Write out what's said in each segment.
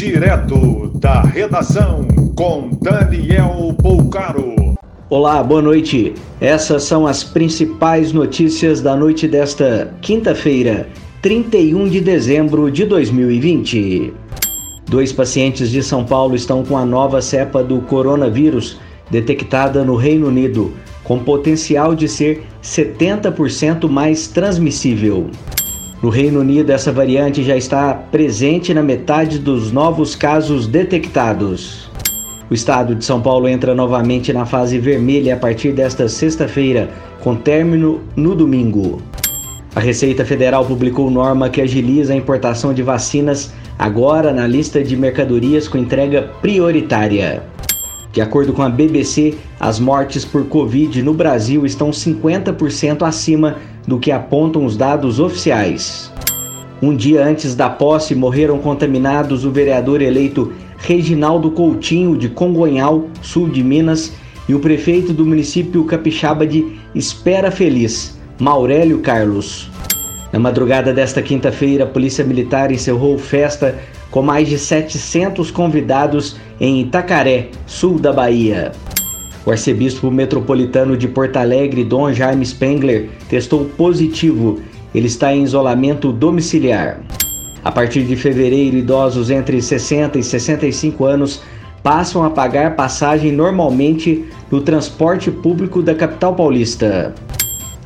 Direto da redação com Daniel Poucaro. Olá, boa noite. Essas são as principais notícias da noite desta quinta-feira, 31 de dezembro de 2020. Dois pacientes de São Paulo estão com a nova cepa do coronavírus detectada no Reino Unido, com potencial de ser 70% mais transmissível. No Reino Unido, essa variante já está presente na metade dos novos casos detectados. O estado de São Paulo entra novamente na fase vermelha a partir desta sexta-feira, com término no domingo. A Receita Federal publicou norma que agiliza a importação de vacinas agora na lista de mercadorias com entrega prioritária. De acordo com a BBC, as mortes por Covid no Brasil estão 50% acima do que apontam os dados oficiais. Um dia antes da posse, morreram contaminados o vereador eleito Reginaldo Coutinho, de Congonhal, sul de Minas, e o prefeito do município capixaba de Espera Feliz, Maurélio Carlos. Na madrugada desta quinta-feira, a Polícia Militar encerrou festa com mais de 700 convidados em Itacaré, sul da Bahia. O arcebispo metropolitano de Porto Alegre, Dom Jaime Spengler, testou positivo. Ele está em isolamento domiciliar. A partir de fevereiro, idosos entre 60 e 65 anos passam a pagar passagem normalmente no transporte público da capital paulista.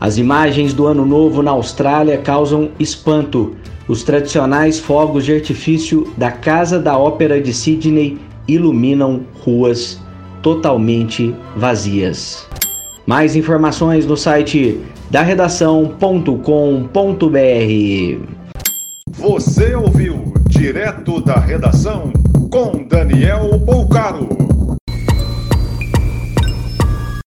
As imagens do Ano Novo na Austrália causam espanto. Os tradicionais fogos de artifício da Casa da Ópera de Sydney iluminam ruas totalmente vazias. Mais informações no site da redação.com.br. Você ouviu direto da redação com Daniel Bolcaro.